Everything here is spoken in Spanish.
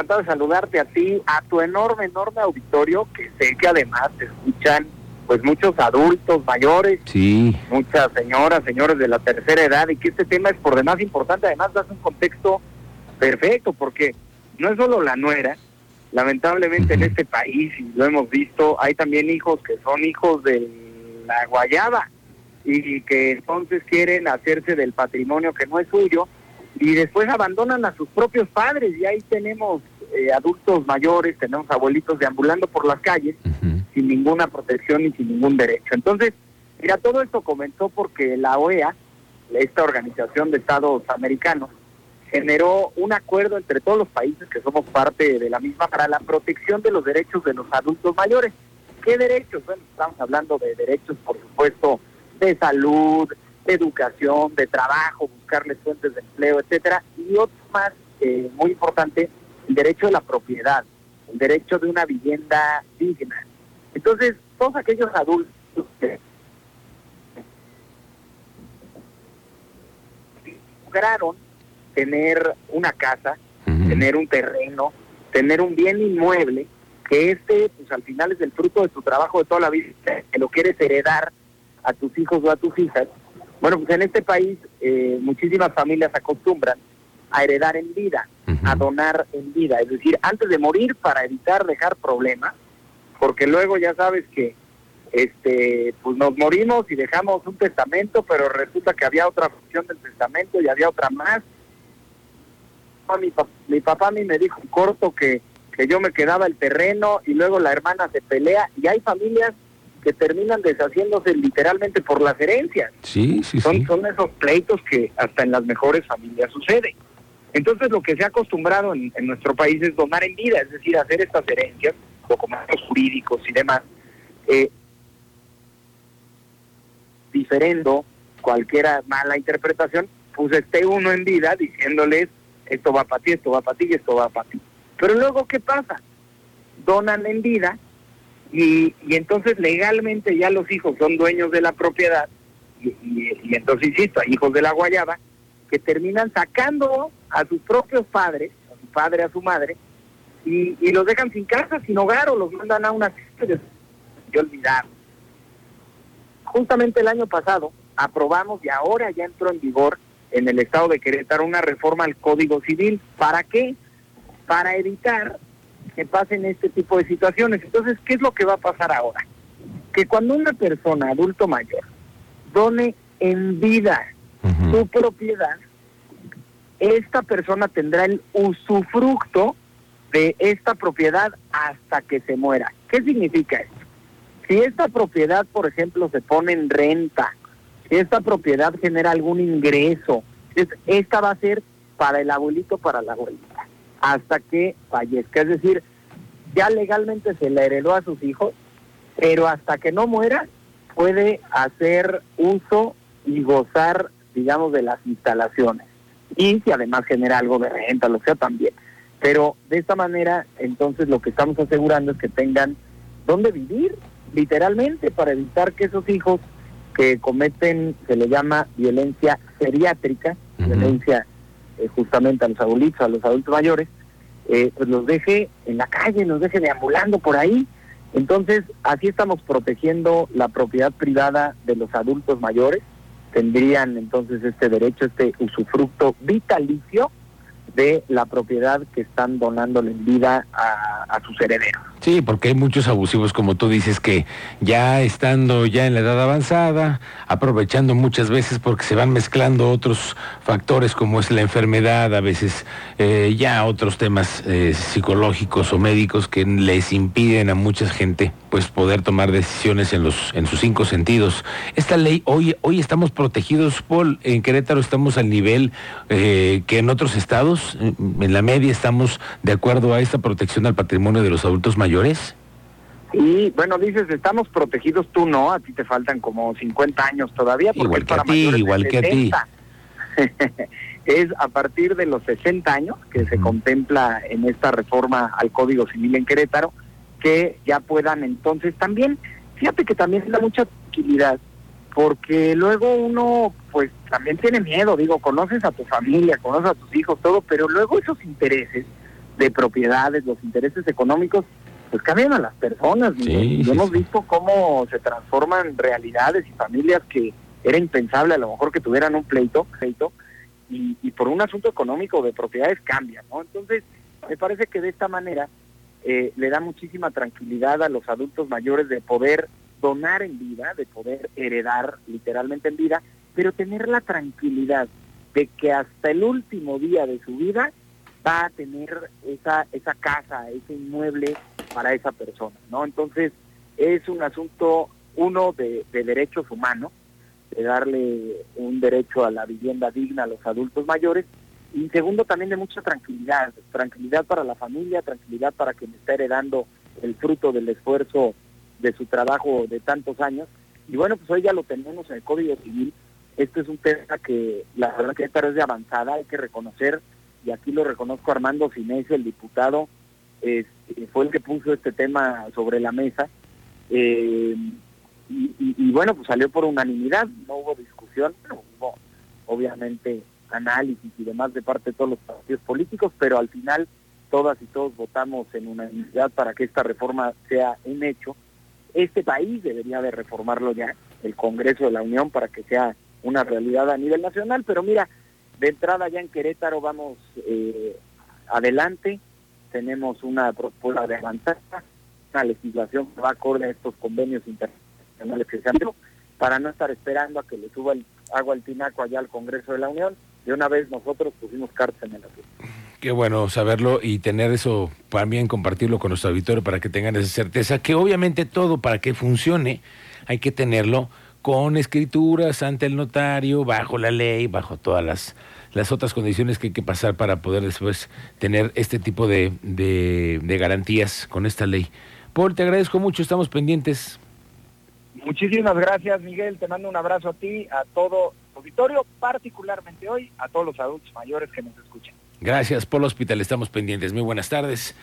encantado de saludarte a ti, a tu enorme, enorme auditorio, que sé que además te escuchan pues muchos adultos mayores, Sí. muchas señoras, señores de la tercera edad, y que este tema es por demás importante, además das un contexto perfecto, porque no es solo la nuera, lamentablemente en este país, y lo hemos visto, hay también hijos que son hijos de la guayaba, y que entonces quieren hacerse del patrimonio que no es suyo, y después abandonan a sus propios padres, y ahí tenemos eh, adultos mayores, tenemos abuelitos deambulando por las calles, sin ninguna protección y sin ningún derecho. Entonces, mira, todo esto comenzó porque la OEA, esta organización de estados americanos, generó un acuerdo entre todos los países que somos parte de la misma para la protección de los derechos de los adultos mayores. ¿Qué derechos? Bueno, estamos hablando de derechos, por supuesto, de salud, de educación, de trabajo, buscarles fuentes de empleo, etcétera, y otro más eh, muy importante, el derecho de la propiedad, el derecho de una vivienda digna. Entonces, todos aquellos adultos que lograron tener una casa, tener un terreno, tener un bien inmueble, que este, pues al final es el fruto de tu trabajo de toda la vida, que lo quieres heredar a tus hijos o a tus hijas. Bueno, pues en este país eh, muchísimas familias acostumbran a heredar en vida, a donar en vida, es decir, antes de morir para evitar dejar problemas, porque luego ya sabes que este pues nos morimos y dejamos un testamento, pero resulta que había otra función del testamento y había otra más. No, Mi, pa- mi papá a mí me dijo en corto que, que yo me quedaba el terreno y luego la hermana se pelea y hay familias que terminan deshaciéndose literalmente por las herencias. Sí, sí, Son, sí. son esos pleitos que hasta en las mejores familias suceden. Entonces lo que se ha acostumbrado en, nuestro país es donar en vida, es decir, hacer estas herencias, documentos jurídicos y demás, eh, diferendo cualquier mala interpretación, pues esté uno en vida diciéndoles esto va para ti, esto va para ti y esto va para ti. Pero luego, ¿qué pasa? Donan en vida y, y entonces legalmente ya los hijos son dueños de la propiedad y, entonces, insisto, hijos de la guayaba que terminan sacando a sus propios padres, a su padre, a su madre, y, y los dejan sin casa, sin hogar o los mandan a una y olvidar. Justamente el año pasado aprobamos y ahora ya entró en vigor en el estado de Querétaro una reforma al Código Civil. ¿Para qué? Para evitar que pasen este tipo de situaciones. Entonces, ¿qué es lo que va a pasar ahora? Que cuando una persona, adulto mayor, done en vida su propiedad, esta persona tendrá el usufructo de esta propiedad hasta que se muera. ¿Qué significa esto? Si esta propiedad, por ejemplo, se pone en renta, si esta propiedad genera algún ingreso, es- esta va a ser para el abuelito, para la abuelita, hasta que fallezca. Es decir, ya legalmente se la heredó a sus hijos, pero hasta que no muera puede hacer uso y gozar, digamos, de las instalaciones. Y si además genera algo de renta, lo sea también. Pero de esta manera, entonces lo que estamos asegurando es que tengan dónde vivir, literalmente, para evitar que esos hijos que cometen, se le llama violencia geriátrica, Ujú. violencia eh, justamente a los abuelitos, a los adultos mayores, eh, pues los deje en la calle, los deje deambulando por ahí. Entonces, así estamos protegiendo la propiedad privada de los adultos mayores. Tendrían entonces este derecho, este usufructo vitalicio de la propiedad que están donándole en vida a, a sus herederos. Sí, porque hay muchos abusivos, como tú dices, que ya estando ya en la edad avanzada, aprovechando muchas veces porque se van mezclando otros factores como es la enfermedad, a veces eh, ya otros temas eh, psicológicos o médicos que les impiden a mucha gente pues poder tomar decisiones en los en sus cinco sentidos. Esta ley hoy hoy estamos protegidos, Paul, en Querétaro estamos al nivel eh, que en otros estados, en la media estamos de acuerdo a esta protección al patrimonio de los adultos mayores. Y bueno, dices, estamos protegidos, tú no, a ti te faltan como 50 años todavía. Porque Igual es que a para ti, mayores de igual que a ti. 60. es a partir de los 60 años que se contempla en esta reforma al Código Civil en Querétaro, que ya puedan entonces también, fíjate que también da mucha tranquilidad, porque luego uno pues también tiene miedo, digo, conoces a tu familia, conoces a tus hijos, todo, pero luego esos intereses de propiedades, los intereses económicos, pues cambian a las personas. y hemos visto cómo se transforman realidades y familias que era impensable a lo mejor que tuvieran un pleito, pleito y, y por un asunto económico de propiedades cambian, ¿no? Entonces, me parece que de esta manera eh, le da muchísima tranquilidad a los adultos mayores de poder donar en vida, de poder heredar literalmente en vida, pero tener la tranquilidad de que hasta el último día de su vida va a tener esa, esa casa, ese inmueble para esa persona, ¿no? Entonces, es un asunto, uno, de, de derechos humanos, de darle un derecho a la vivienda digna a los adultos mayores, y segundo también de mucha tranquilidad, tranquilidad para la familia, tranquilidad para quien está heredando el fruto del esfuerzo de su trabajo de tantos años. Y bueno, pues hoy ya lo tenemos en el Código Civil. Este es un tema que la verdad que es de avanzada, hay que reconocer, y aquí lo reconozco Armando Finesio, el diputado, fue el que puso este tema sobre la mesa. Eh, y, y, bueno, pues salió por unanimidad, no hubo discusión, no hubo obviamente análisis y demás de parte de todos los partidos políticos, pero al final todas y todos votamos en unanimidad para que esta reforma sea un hecho. Este país debería de reformarlo ya, el Congreso de la Unión, para que sea una realidad a nivel nacional, pero mira, de entrada ya en Querétaro vamos eh, adelante, tenemos una propuesta de avanzar, una legislación que va acorde a estos convenios internacionales que se han hecho, para no estar esperando a que le suba el agua al tinaco allá al Congreso de la Unión, de una vez nosotros pusimos cartas en el asunto. Qué bueno saberlo y tener eso, también compartirlo con nuestro auditorio para que tengan esa certeza, que obviamente todo para que funcione hay que tenerlo con escrituras ante el notario, bajo la ley, bajo todas las, las otras condiciones que hay que pasar para poder después tener este tipo de, de, de garantías con esta ley. Paul, te agradezco mucho, estamos pendientes. Muchísimas gracias, Miguel. Te mando un abrazo a ti, a todo auditorio, particularmente hoy a todos los adultos mayores que nos escuchan. Gracias, Polo Hospital. Estamos pendientes. Muy buenas tardes.